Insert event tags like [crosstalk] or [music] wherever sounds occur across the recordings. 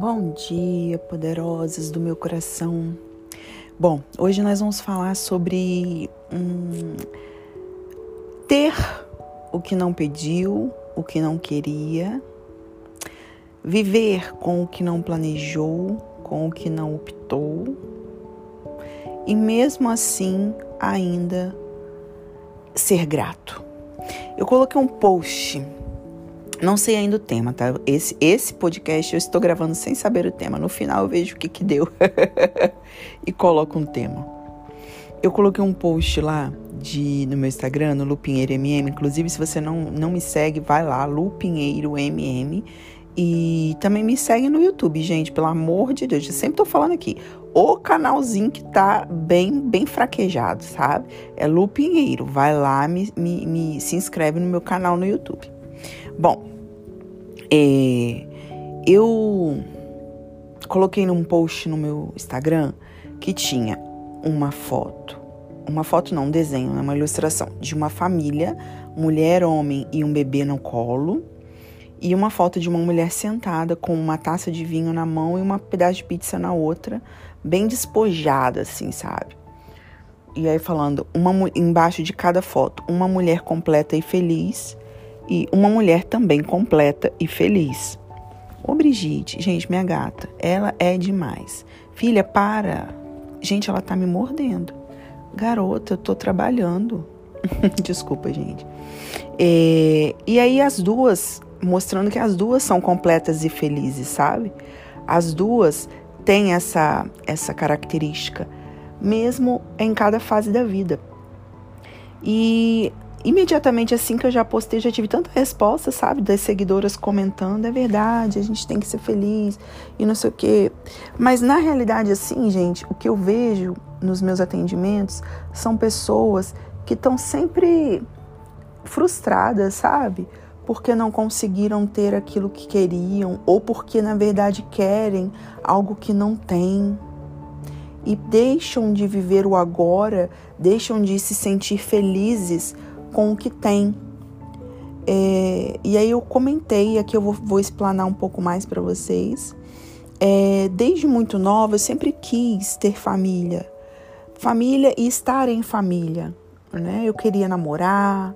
Bom dia, poderosas do meu coração. Bom, hoje nós vamos falar sobre hum, ter o que não pediu, o que não queria, viver com o que não planejou, com o que não optou, e mesmo assim ainda ser grato. Eu coloquei um post não sei ainda o tema, tá? Esse, esse podcast eu estou gravando sem saber o tema. No final eu vejo o que que deu [laughs] e coloco um tema. Eu coloquei um post lá de, no meu Instagram, no Lupinheiro MM. Inclusive, se você não, não me segue, vai lá, Lupinheiro MM. E também me segue no YouTube, gente, pelo amor de Deus. Eu sempre tô falando aqui. O canalzinho que tá bem, bem fraquejado, sabe? É Lupinheiro. Vai lá, me, me, me se inscreve no meu canal no YouTube. Bom, é, eu coloquei num post no meu Instagram que tinha uma foto, uma foto não, um desenho, né, uma ilustração de uma família, mulher, homem e um bebê no colo, e uma foto de uma mulher sentada com uma taça de vinho na mão e uma pedaço de pizza na outra, bem despojada, assim, sabe? E aí falando, uma embaixo de cada foto, uma mulher completa e feliz e uma mulher também completa e feliz. Ô Brigitte, gente, minha gata, ela é demais. Filha, para. Gente, ela tá me mordendo. Garota, eu tô trabalhando. [laughs] Desculpa, gente. É, e aí as duas, mostrando que as duas são completas e felizes, sabe? As duas têm essa, essa característica, mesmo em cada fase da vida. E imediatamente assim que eu já postei, já tive tanta resposta, sabe, das seguidoras comentando, é verdade, a gente tem que ser feliz e não sei o quê. Mas na realidade, assim, gente, o que eu vejo nos meus atendimentos são pessoas que estão sempre frustradas, sabe? Porque não conseguiram ter aquilo que queriam ou porque na verdade querem algo que não têm. E deixam de viver o agora, deixam de se sentir felizes com o que tem. É, e aí eu comentei, aqui eu vou, vou explanar um pouco mais para vocês. É, desde muito nova, eu sempre quis ter família. Família e estar em família. Né? Eu queria namorar.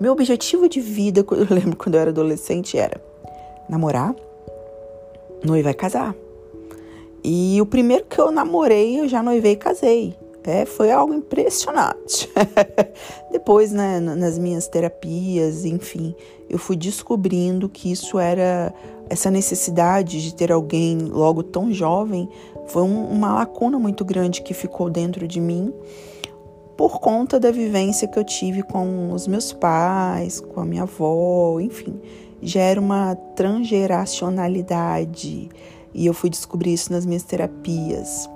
Meu objetivo de vida, [laughs] eu lembro quando eu era adolescente, era namorar, noiva e casar. E o primeiro que eu namorei, eu já noivei e casei. É, foi algo impressionante. [laughs] Depois, né, nas minhas terapias, enfim, eu fui descobrindo que isso era essa necessidade de ter alguém logo tão jovem foi um, uma lacuna muito grande que ficou dentro de mim por conta da vivência que eu tive com os meus pais, com a minha avó, enfim, gera uma transgeracionalidade e eu fui descobrir isso nas minhas terapias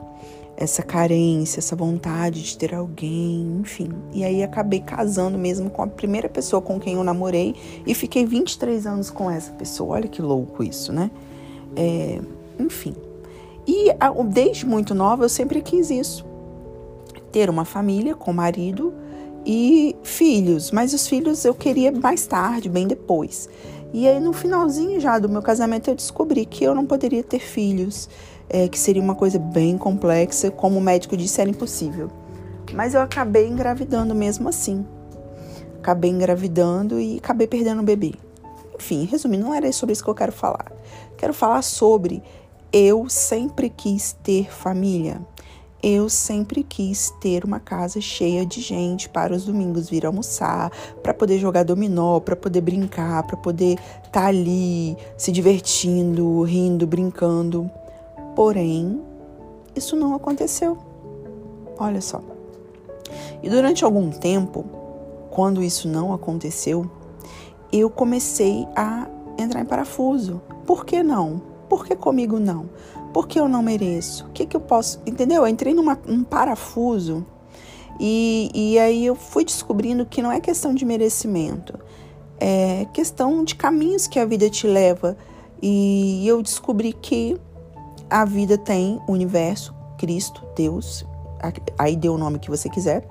essa carência, essa vontade de ter alguém, enfim. E aí acabei casando mesmo com a primeira pessoa com quem eu namorei e fiquei 23 anos com essa pessoa. Olha que louco isso, né? É, enfim. E desde muito nova eu sempre quis isso. Ter uma família com marido e filhos, mas os filhos eu queria mais tarde, bem depois. E aí no finalzinho já do meu casamento eu descobri que eu não poderia ter filhos é, que seria uma coisa bem complexa, como o médico disse, era impossível. Mas eu acabei engravidando mesmo assim. Acabei engravidando e acabei perdendo o bebê. Enfim, resumindo, não era sobre isso que eu quero falar. Quero falar sobre eu sempre quis ter família. Eu sempre quis ter uma casa cheia de gente para os domingos vir almoçar, para poder jogar dominó, para poder brincar, para poder estar tá ali se divertindo, rindo, brincando. Porém, isso não aconteceu. Olha só. E durante algum tempo, quando isso não aconteceu, eu comecei a entrar em parafuso. Por que não? Por que comigo não? Por que eu não mereço? O que, que eu posso. Entendeu? Eu entrei num um parafuso e, e aí eu fui descobrindo que não é questão de merecimento, é questão de caminhos que a vida te leva. E eu descobri que a vida tem o universo, Cristo, Deus, aí dê o nome que você quiser,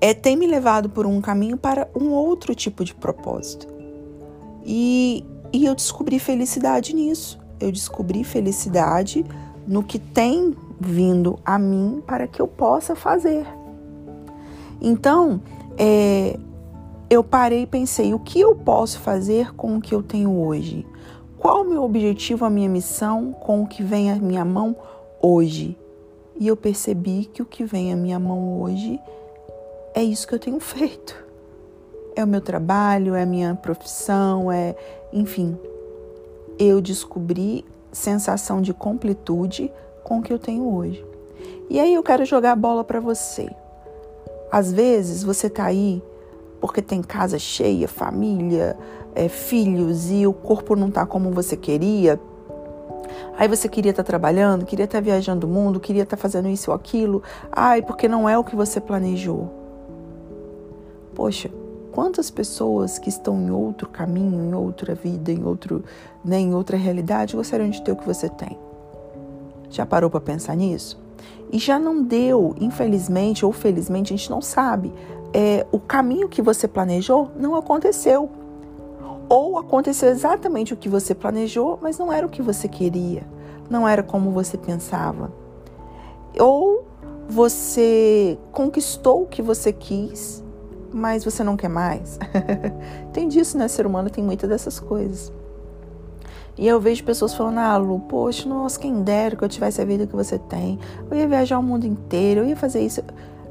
é, tem me levado por um caminho para um outro tipo de propósito. E, e eu descobri felicidade nisso. eu descobri felicidade no que tem vindo a mim para que eu possa fazer. Então, é, eu parei e pensei: o que eu posso fazer com o que eu tenho hoje? Qual o meu objetivo, a minha missão com o que vem à minha mão hoje? E eu percebi que o que vem à minha mão hoje é isso que eu tenho [laughs] feito. É o meu trabalho, é a minha profissão, é, enfim. Eu descobri sensação de completude com o que eu tenho hoje. E aí eu quero jogar a bola para você. Às vezes você tá aí porque tem casa cheia, família, é, filhos e o corpo não tá como você queria. Aí você queria estar tá trabalhando, queria estar tá viajando o mundo, queria estar tá fazendo isso ou aquilo. Ai, porque não é o que você planejou. Poxa, quantas pessoas que estão em outro caminho, em outra vida, em outro, né, outra realidade gostariam de ter o que você tem? Já parou para pensar nisso? E já não deu, infelizmente ou felizmente, a gente não sabe é, o caminho que você planejou não aconteceu. Ou aconteceu exatamente o que você planejou, mas não era o que você queria, não era como você pensava. Ou você conquistou o que você quis, mas você não quer mais. [laughs] tem disso, né? Ser humano tem muitas dessas coisas. E eu vejo pessoas falando, ah, Lu, poxa, nossa, quem dera que eu tivesse a vida que você tem. Eu ia viajar o mundo inteiro, eu ia fazer isso.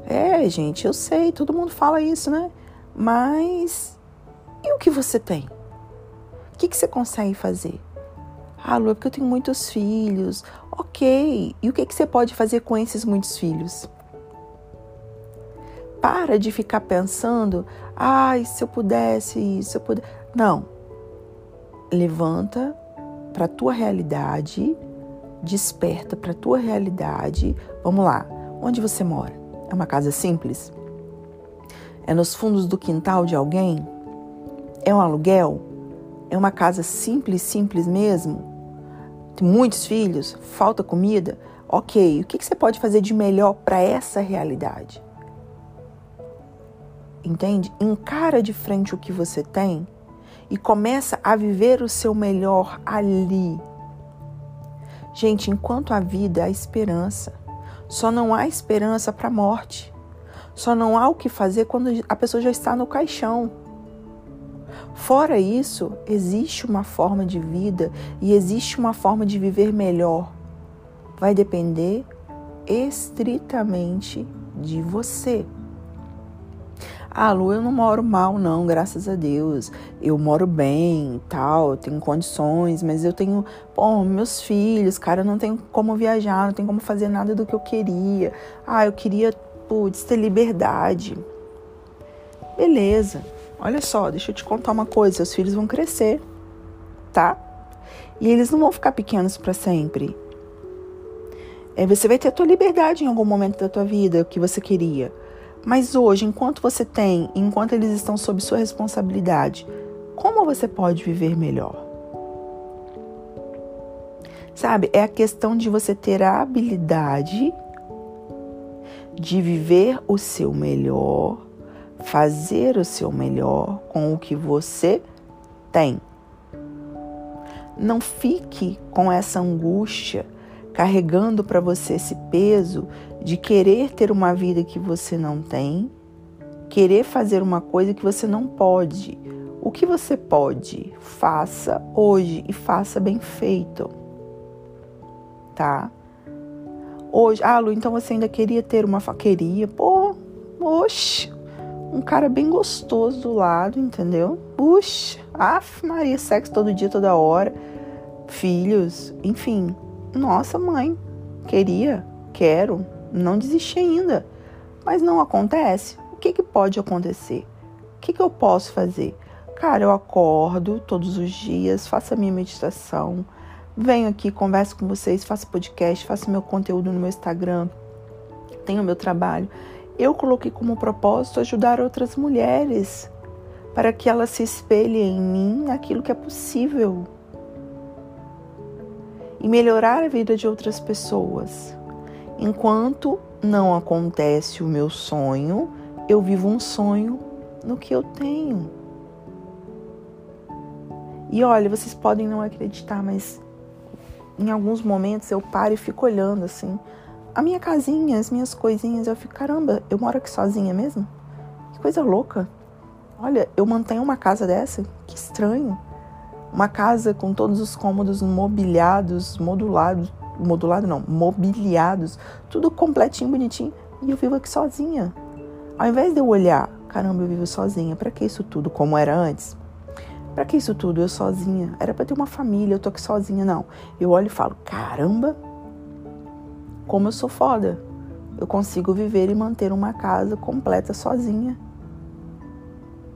É, gente, eu sei, todo mundo fala isso, né? Mas e o que você tem? O que, que você consegue fazer? Ah, Lu, é porque eu tenho muitos filhos. Ok. E o que, que você pode fazer com esses muitos filhos? Para de ficar pensando, ai, se eu pudesse, se eu pudesse. Não. Levanta para a tua realidade, desperta para a tua realidade. Vamos lá. Onde você mora? É uma casa simples? É nos fundos do quintal de alguém? É um aluguel? É uma casa simples, simples mesmo? Tem muitos filhos? Falta comida? Ok, o que você pode fazer de melhor para essa realidade? Entende? Encara de frente o que você tem e começa a viver o seu melhor ali. Gente, enquanto a vida há esperança. Só não há esperança para a morte. Só não há o que fazer quando a pessoa já está no caixão. Fora isso, existe uma forma de vida e existe uma forma de viver melhor. Vai depender estritamente de você. Ah, Lu, eu não moro mal, não, graças a Deus. Eu moro bem, tal, tenho condições, mas eu tenho, pô, meus filhos, cara, eu não tenho como viajar, não tenho como fazer nada do que eu queria. Ah, eu queria, putz, ter liberdade. Beleza. Olha só, deixa eu te contar uma coisa: seus filhos vão crescer, tá? E eles não vão ficar pequenos para sempre. É, você vai ter a tua liberdade em algum momento da tua vida, o que você queria. Mas hoje, enquanto você tem, enquanto eles estão sob sua responsabilidade, como você pode viver melhor? Sabe, é a questão de você ter a habilidade de viver o seu melhor, fazer o seu melhor com o que você tem. Não fique com essa angústia carregando para você esse peso de querer ter uma vida que você não tem, querer fazer uma coisa que você não pode. O que você pode, faça hoje e faça bem feito. Tá? Hoje, ah, Lu, então você ainda queria ter uma faqueria? Pô, oxe, um cara bem gostoso do lado, entendeu? Puxa, af, Maria, sexo todo dia, toda hora, filhos, enfim. Nossa, mãe, queria, quero, não desisti ainda. Mas não acontece. O que, que pode acontecer? O que, que eu posso fazer? Cara, eu acordo todos os dias, faço a minha meditação, venho aqui, converso com vocês, faço podcast, faço meu conteúdo no meu Instagram, tenho meu trabalho. Eu coloquei como propósito ajudar outras mulheres para que elas se espelhem em mim naquilo que é possível e melhorar a vida de outras pessoas. Enquanto não acontece o meu sonho, eu vivo um sonho no que eu tenho. E olha, vocês podem não acreditar, mas em alguns momentos eu paro e fico olhando assim. A minha casinha, as minhas coisinhas, eu fico, caramba, eu moro aqui sozinha mesmo? Que coisa louca. Olha, eu mantenho uma casa dessa? Que estranho. Uma casa com todos os cômodos mobiliados, modulados, modulado não, mobiliados, tudo completinho, bonitinho, e eu vivo aqui sozinha. Ao invés de eu olhar, caramba, eu vivo sozinha, para que isso tudo como era antes? Para que isso tudo eu sozinha? Era para ter uma família, eu tô aqui sozinha, não. Eu olho e falo, caramba, como eu sou foda. Eu consigo viver e manter uma casa completa sozinha.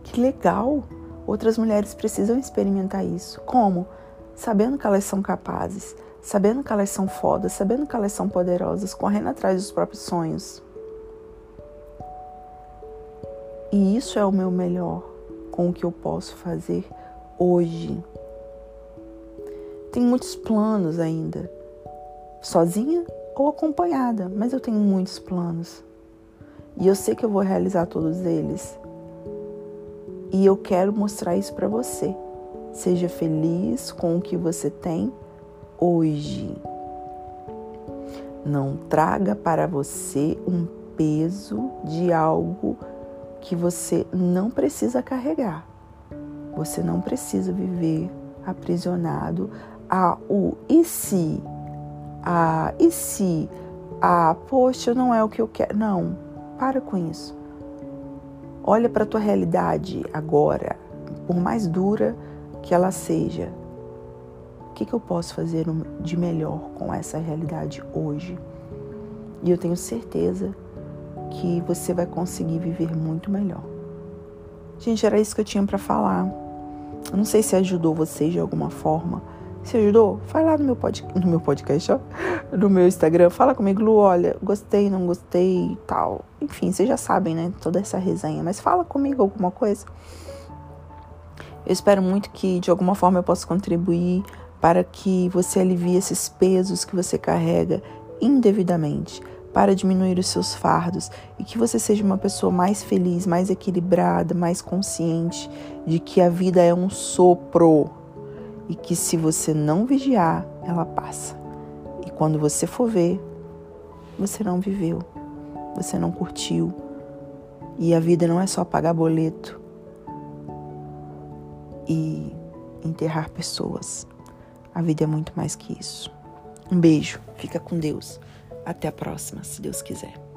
Que legal! Outras mulheres precisam experimentar isso. Como? Sabendo que elas são capazes, sabendo que elas são fodas, sabendo que elas são poderosas, correndo atrás dos próprios sonhos. E isso é o meu melhor com o que eu posso fazer hoje. Tenho muitos planos ainda, sozinha ou acompanhada, mas eu tenho muitos planos. E eu sei que eu vou realizar todos eles. E eu quero mostrar isso para você. Seja feliz com o que você tem hoje. Não traga para você um peso de algo que você não precisa carregar. Você não precisa viver aprisionado a o e se, a e se, a poxa, não é o que eu quero. Não, para com isso. Olha para a tua realidade agora, por mais dura que ela seja, que, que eu posso fazer de melhor com essa realidade hoje? E eu tenho certeza que você vai conseguir viver muito melhor. Gente, era isso que eu tinha para falar. Não sei se ajudou vocês de alguma forma. Se ajudou, vai lá no meu, pod, no meu podcast, ó, no meu Instagram, fala comigo, Lu, olha, gostei, não gostei e tal. Enfim, vocês já sabem, né, toda essa resenha, mas fala comigo alguma coisa. Eu espero muito que de alguma forma eu possa contribuir para que você alivie esses pesos que você carrega indevidamente, para diminuir os seus fardos e que você seja uma pessoa mais feliz, mais equilibrada, mais consciente de que a vida é um sopro e que se você não vigiar, ela passa. E quando você for ver, você não viveu, você não curtiu. E a vida não é só pagar boleto e enterrar pessoas. A vida é muito mais que isso. Um beijo, fica com Deus. Até a próxima, se Deus quiser.